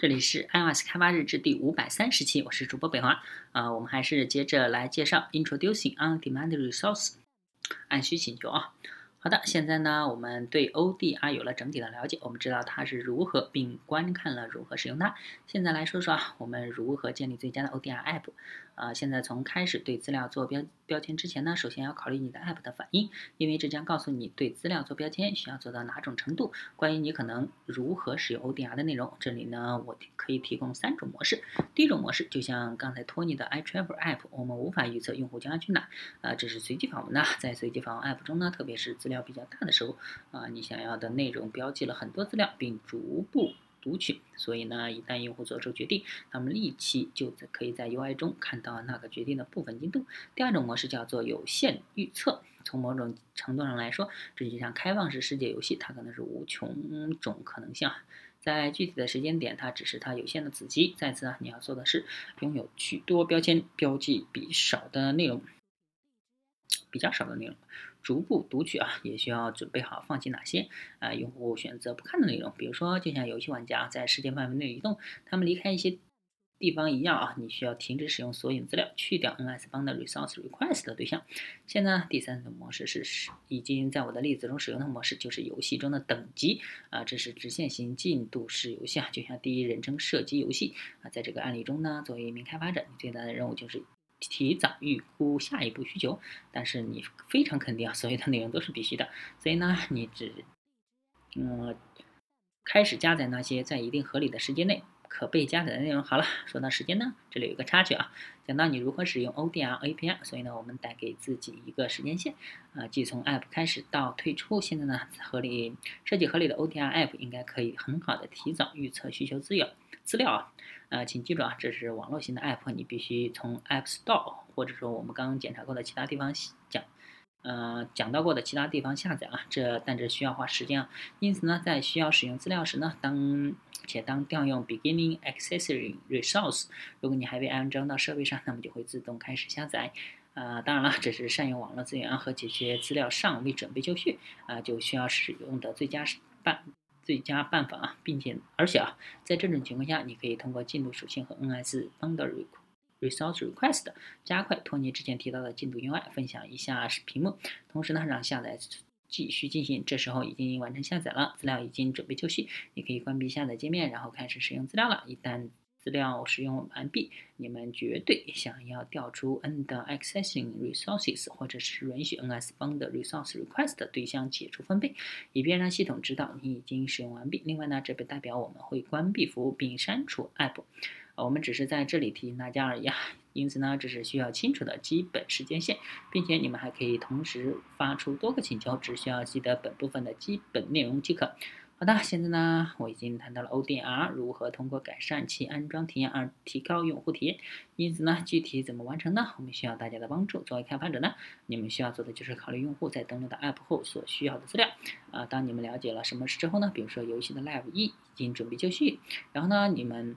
这里是 iOS 开发日志第五百三十期，我是主播北华啊，我们还是接着来介绍 Introducing On-Demand Resource，按需请求啊。好的，现在呢，我们对 ODR 有了整体的了解，我们知道它是如何，并观看了如何使用它。现在来说说啊，我们如何建立最佳的 ODR app。啊，现在从开始对资料做标标签之前呢，首先要考虑你的 app 的反应，因为这将告诉你对资料做标签需要做到哪种程度。关于你可能如何使用 ODR 的内容，这里呢，我可以提供三种模式。第一种模式就像刚才托尼的 iTravel app，我们无法预测用户将要去哪，啊，这是随机访问的。在随机访问 app 中呢，特别是资料比较大的时候，啊，你想要的内容标记了很多资料，并逐步。读取，所以呢，一旦用户做出决定，那么立即就在可以在 UI 中看到那个决定的部分进度。第二种模式叫做有限预测，从某种程度上来说，这就像开放式世界游戏，它可能是无穷种可能性啊，在具体的时间点，它只是它有限的子集。再次啊，你要做的是拥有许多标签，标记比少的内容。比较少的内容，逐步读取啊，也需要准备好放弃哪些啊用户选择不看的内容。比如说，就像游戏玩家在世界范围内移动，他们离开一些地方一样啊，你需要停止使用索引资料，去掉 NS 方的 resource request 的对象。现在第三种模式是已经在我的例子中使用的模式，就是游戏中的等级啊，这是直线型进度式游戏啊，就像第一人称射击游戏啊。在这个案例中呢，作为一名开发者，你最大的任务就是。提早预估下一步需求，但是你非常肯定啊，所有的内容都是必须的，所以呢，你只嗯开始加载那些在一定合理的时间内可被加载的内容。好了，说到时间呢，这里有一个插曲啊，讲到你如何使用 ODR API，所以呢，我们得给自己一个时间线啊，即从 App 开始到退出。现在呢，合理设计合理的 ODR App 应该可以很好的提早预测需求资料。资料啊，呃，请记住啊，这是网络型的 app，你必须从 App Store 或者说我们刚刚检查过的其他地方讲，呃，讲到过的其他地方下载啊。这但这需要花时间啊。因此呢，在需要使用资料时呢，当且当调用 Beginning Accessory Resource，如果你还未安装到设备上，那么就会自动开始下载。啊，当然了，这是善用网络资源和解决资料尚未准备就绪啊，就需要使用的最佳办。最佳办法啊，并且而且啊，在这种情况下，你可以通过进度属性和 NS Bundle Resource Request 加快托尼之前提到的进度 UI。分享一下屏幕，同时呢，让下载继续进行。这时候已经完成下载了，资料已经准备就绪，你可以关闭下载界面，然后开始使用资料了。一旦资料使用完毕，你们绝对想要调出 End Accessing Resources，或者是允许 NS 方的 Resource Request 对象解除分配，以便让系统知道你已经使用完毕。另外呢，这不代表我们会关闭服务并删除 App，我们只是在这里提醒大家而已啊。因此呢，这是需要清楚的基本时间线，并且你们还可以同时发出多个请求，只需要记得本部分的基本内容即可。好的，现在呢，我已经谈到了 ODR 如何通过改善其安装体验而提高用户体验。因此呢，具体怎么完成呢？我们需要大家的帮助。作为开发者呢，你们需要做的就是考虑用户在登录到 App 后所需要的资料。啊，当你们了解了什么是之后呢？比如说游戏的 Live 一已经准备就绪，然后呢，你们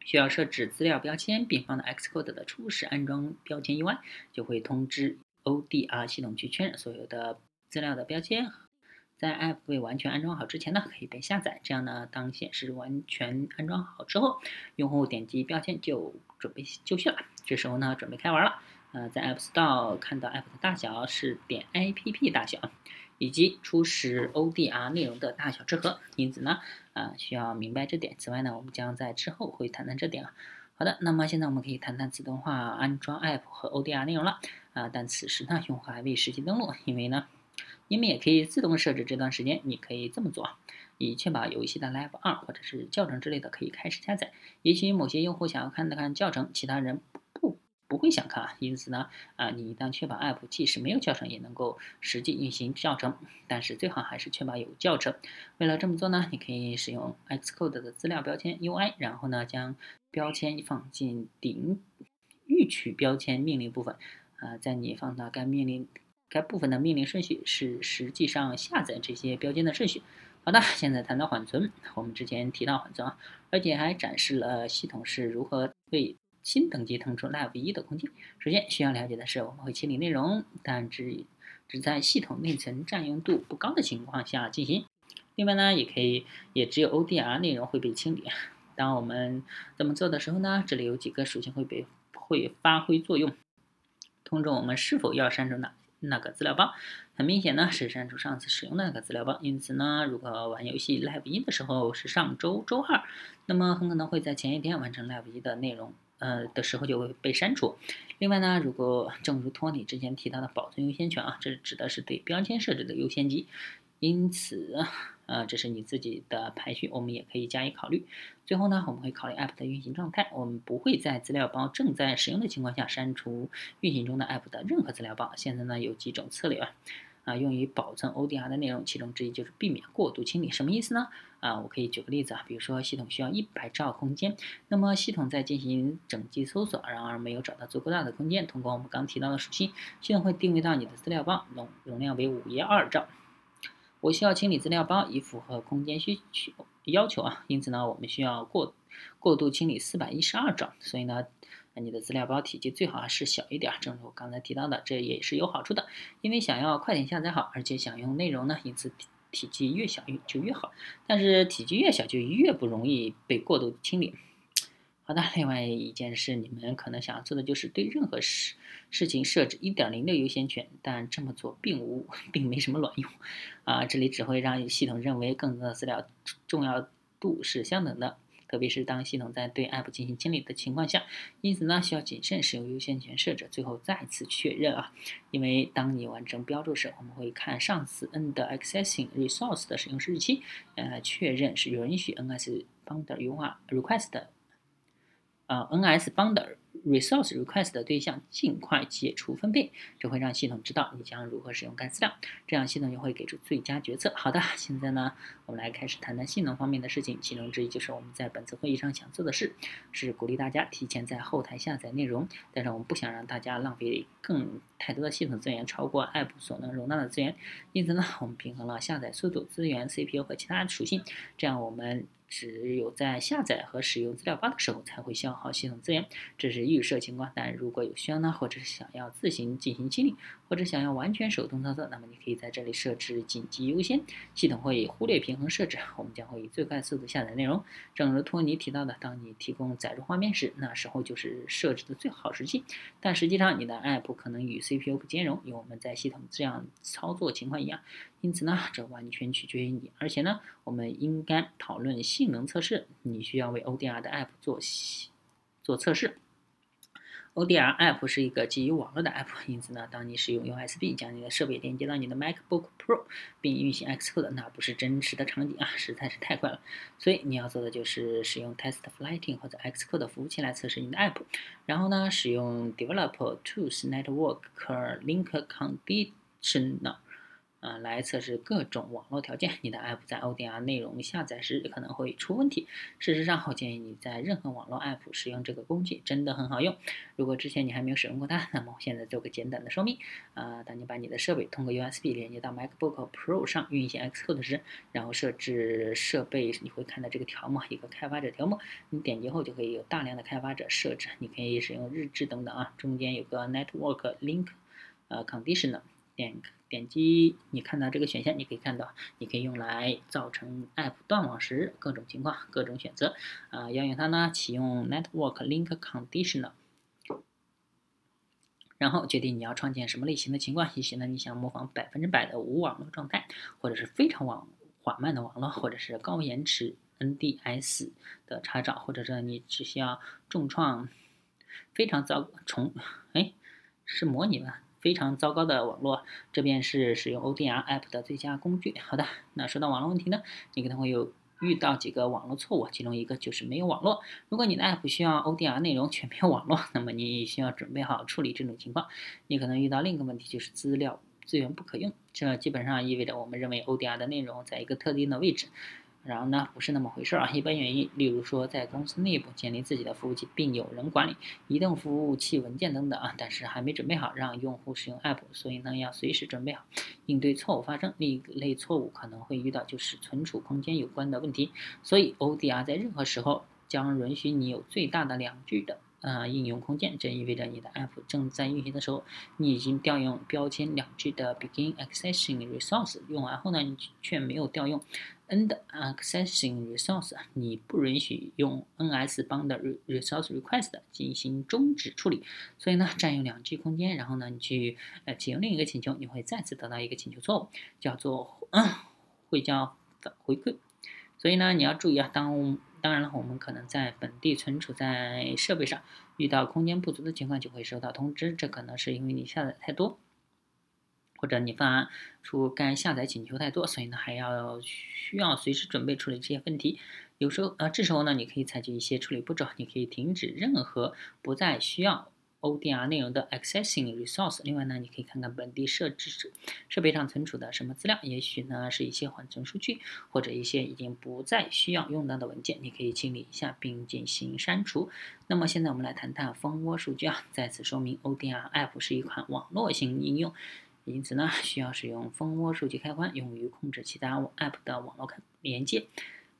需要设置资料标签，并放到 Xcode 的初始安装标签 UI，就会通知 ODR 系统去确认所有的资料的标签。在 App 未完全安装好之前呢，可以被下载。这样呢，当显示完全安装好之后，用户点击标签就准备就绪了。这时候呢，准备开玩了。呃，在 App Store 看到 App 的大小是点 APP 大小，以及初始 ODR 内容的大小之和。因此呢，啊，需要明白这点。此外呢，我们将在之后会谈谈这点啊。好的，那么现在我们可以谈谈自动化安装 App 和 ODR 内容了。啊，但此时呢，用户还未实际登录，因为呢。你们也可以自动设置这段时间，你可以这么做，以确保游戏的 Live 二或者是教程之类的可以开始下载。也许某些用户想要看看教程，其他人不不会想看啊。因此呢，啊，你一旦确保 App 即使没有教程也能够实际运行教程，但是最好还是确保有教程。为了这么做呢，你可以使用 Xcode 的资料标签 UI，然后呢将标签放进顶预取标签命令部分，啊，在你放到该命令。该部分的命令顺序是实际上下载这些标签的顺序。好的，现在谈到缓存，我们之前提到缓存啊，而且还展示了系统是如何为新等级腾出 Live 一的空间。首先需要了解的是，我们会清理内容，但只只在系统内存占用度不高的情况下进行。另外呢，也可以，也只有 ODR 内容会被清理。当我们这么做的时候呢，这里有几个属性会被会发挥作用，通知我们是否要删除哪那个资料包。很明显呢，是删除上次使用的那个资料包。因此呢，如果玩游戏 Live 一的时候是上周周二，那么很可能会在前一天完成 Live 一的内容，呃的时候就会被删除。另外呢，如果正如托尼之前提到的保存优先权啊，这指的是对标签设置的优先级。因此，呃，这是你自己的排序，我们也可以加以考虑。最后呢，我们会考虑 App 的运行状态，我们不会在资料包正在使用的情况下删除运行中的 App 的任何资料包。现在呢，有几种策略啊。啊，用于保存 ODR 的内容，其中之一就是避免过度清理。什么意思呢？啊，我可以举个例子啊，比如说系统需要一百兆空间，那么系统在进行整机搜索，然而没有找到足够大的空间，通过我们刚提到的属性，系统会定位到你的资料包容容量为五页二兆。我需要清理资料包以符合空间需求要求啊，因此呢，我们需要过过度清理四百一十二兆，所以呢。你的资料包体积最好还是小一点，正如我刚才提到的，这也是有好处的。因为想要快点下载好，而且想用内容呢，因此体体积越小越就越好。但是体积越小就越不容易被过度清理。好的，另外一件事，你们可能想要做的就是对任何事事情设置一点零的优先权，但这么做并无并没什么卵用啊，这里只会让系统认为更多的资料重要度是相等的。特别是当系统在对 App 进行清理的情况下，因此呢，需要谨慎使用优先权设置，最后再次确认啊。因为当你完成标注时，我们会看上次 N 的 Accessing Resource 的使用日期，呃，确认是允许 NS Bundle 优化 Request，呃，NS bound。Resource request 的对象尽快解除分配，这会让系统知道你将如何使用该资料，这样系统就会给出最佳决策。好的，现在呢，我们来开始谈谈性能方面的事情，其中之一就是我们在本次会议上想做的事，是鼓励大家提前在后台下载内容，但是我们不想让大家浪费更太多的系统资源，超过 App 所能容纳的资源，因此呢，我们平衡了下载速度、资源、CPU 和其他属性，这样我们。只有在下载和使用资料包的时候才会消耗系统资源，这是预设情况。但如果有需要呢，或者是想要自行进行清理，或者想要完全手动操作，那么你可以在这里设置紧急优先，系统会忽略平衡设置，我们将会以最快速度下载内容。正如托尼提到的，当你提供载入画面时，那时候就是设置的最好时机。但实际上，你的 App 可能与 CPU 不兼容，与我们在系统这样操作情况一样。因此呢，这完全取决于你。而且呢，我们应该讨论性能测试。你需要为 ODR 的 App 做做测试。ODR App 是一个基于网络的 App，因此呢，当你使用 USB 将你的设备连接到你的 MacBook Pro 并运行 Xcode，那不是真实的场景啊，实在是太快了。所以你要做的就是使用 TestFlighting 或者 Xcode 服务器来测试你的 App，然后呢，使用 Developer Tools Network Link Conditional。啊，来测试各种网络条件。你的 App 在 ODR 内容下载时可能会出问题。事实上，我建议你在任何网络 App 使用这个工具，真的很好用。如果之前你还没有使用过它，那么我现在做个简短的说明。啊，当你把你的设备通过 USB 连接到 MacBook Pro 上运行 Xcode 时，然后设置设备，你会看到这个条目，一个开发者条目。你点击后就可以有大量的开发者设置，你可以使用日志等等啊。中间有个 Network Link，呃，Conditioner。点点击，你看到这个选项，你可以看到，你可以用来造成 App 断网时各种情况、各种选择。啊，要用它呢，启用 Network Link Conditional，然后决定你要创建什么类型的情况。也许呢，你想模仿百分之百的无网络状态，或者是非常网缓慢的网络，或者是高延迟 NDS 的查找，或者是你只需要重创非常糟重，哎，是模拟吧？非常糟糕的网络，这便是使用 ODR App 的最佳工具。好的，那说到网络问题呢，你可能会有遇到几个网络错误，其中一个就是没有网络。如果你的 App 需要 ODR 内容却没有网络，那么你需要准备好处理这种情况。你可能遇到另一个问题，就是资料资源不可用，这基本上意味着我们认为 ODR 的内容在一个特定的位置。然后呢，不是那么回事儿啊。一般原因，例如说在公司内部建立自己的服务器，并有人管理移动服务器文件等等啊，但是还没准备好让用户使用 App，所以呢要随时准备好应对错误发生。另一类错误可能会遇到就是存储空间有关的问题，所以 ODR 在任何时候将允许你有最大的两 G 的。呃应用空间，这意味着你的 App 正在运行的时候，你已经调用标签两 G 的 Begin Accessing Resource，用完后呢，你却没有调用 End Accessing Resource，你不允许用 NS 帮的 Resource Request 进行终止处理，所以呢，占用两 G 空间，然后呢，你去呃启用另一个请求，你会再次得到一个请求错误，叫做嗯会叫返回馈。所以呢，你要注意啊，当当然了，我们可能在本地存储在设备上遇到空间不足的情况，就会收到通知，这可能是因为你下载太多，或者你发出该下载请求太多，所以呢，还要需要随时准备处理这些问题。有时候啊，这时候呢，你可以采取一些处理步骤，你可以停止任何不再需要。ODR 内容的 accessing resource。另外呢，你可以看看本地设置设备上存储的什么资料，也许呢是一些缓存数据，或者一些已经不再需要用到的文件，你可以清理一下并进行删除。那么现在我们来谈谈蜂窝数据啊。再次说明，ODR app 是一款网络型应用，因此呢需要使用蜂窝数据开关，用于控制其他 app 的网络连接。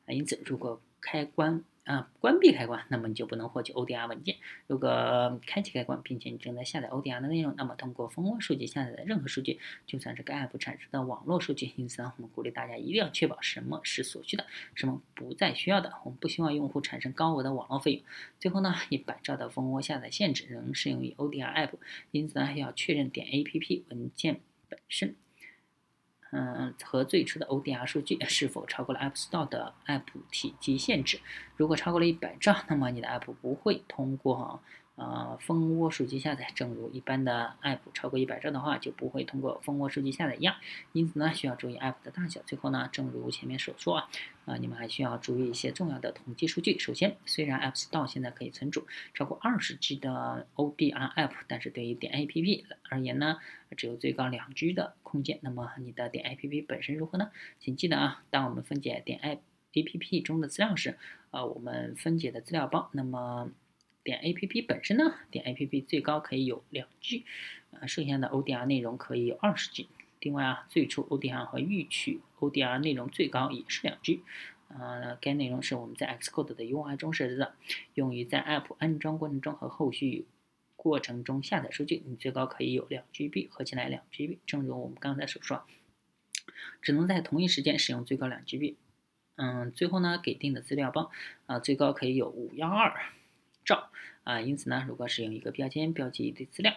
因此，如果开关啊，关闭开关，那么你就不能获取 ODR 文件。如果开启开关，并且你正在下载 ODR 的内容，那么通过蜂窝数据下载的任何数据，就算是该 App 产生的网络数据。因此呢，我们鼓励大家一定要确保什么是所需的，什么不再需要的。我们不希望用户产生高额的网络费用。最后呢，一百兆的蜂窝下载限制仍适用于 ODR App，因此呢，要确认点 APP 文件本身。嗯，和最初的 ODR 数据是否超过了 App Store 的 App 体积限制？如果超过了一百兆，那么你的 App 不会通过。呃，蜂窝数据下载，正如一般的 App 超过一百兆的话，就不会通过蜂窝数据下载一样。因此呢，需要注意 App 的大小。最后呢，正如前面所说啊，啊，你们还需要注意一些重要的统计数据。首先，虽然 App Store 现在可以存储超过二十 G 的 ODR App，但是对于点 APP 而言呢，只有最高两 G 的空间。那么你的点 APP 本身如何呢？请记得啊，当我们分解点 APP 中的资料时，呃，我们分解的资料包，那么。点 A P P 本身呢，点 A P P 最高可以有两 G，呃，剩下的 O D R 内容可以有二十 G。另外啊，最初 O D R 和预取 O D R 内容最高也是两 G。呃，该内容是我们在 Xcode 的 U I 中设置的，用于在 App 安装过程中和后续过程中下载数据。你最高可以有两 G B，合起来两 G B。正如我们刚才所说，只能在同一时间使用最高两 G B。嗯，最后呢，给定的资料包啊，最高可以有五幺二。照啊，因此呢，如果使用一个标签标记一堆资料，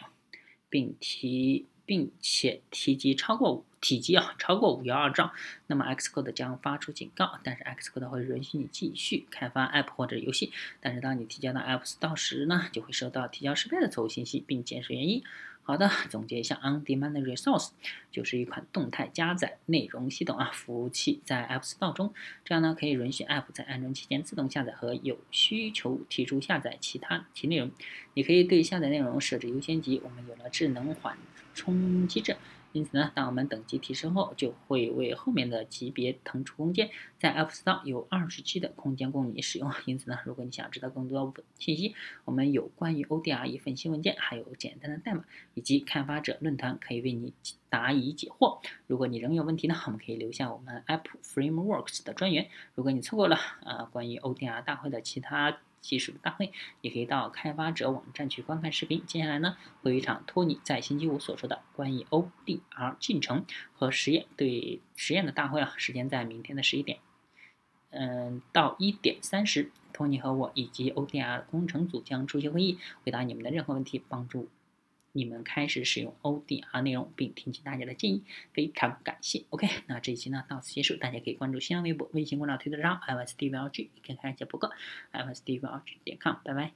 并提并且提及超过体积啊超过五幺二兆，那么 Xcode 将发出警告，但是 Xcode 会允许你继续开发 App 或者游戏，但是当你提交到 App Store 时呢，就会收到提交失败的错误信息，并解释原因。好的，总结一下，On-Demand Resource 就是一款动态加载内容系统啊，服务器在 App Store 中，这样呢可以允许 App 在安装期间自动下载和有需求提出下载其他其内容。你可以对下载内容设置优先级，我们有了智能缓冲机制。因此呢，当我们等级提升后，就会为后面的级别腾出空间。在 App Store 有二十 G 的空间供你使用。因此呢，如果你想知道更多信息，我们有关于 ODR 一份新文件，还有简单的代码，以及开发者论坛可以为你答疑解惑。如果你仍有问题呢，我们可以留下我们 App Frameworks 的专员。如果你错过了呃关于 ODR 大会的其他，技术大会，也可以到开发者网站去观看视频。接下来呢，会有一场托尼在星期五所说的关于 ODR 进程和实验对实验的大会啊，时间在明天的十一点，嗯，到一点三十，托尼和我以及 ODR 工程组将出席会议，回答你们的任何问题，帮助。你们开始使用 ODR 内容，并听取大家的建议，非常感谢。OK，那这一期呢到此结束，大家可以关注新浪微博、微信公众号、推特账号 i s d v l g 可以看一下博客 i s d v l g 点 com，拜拜。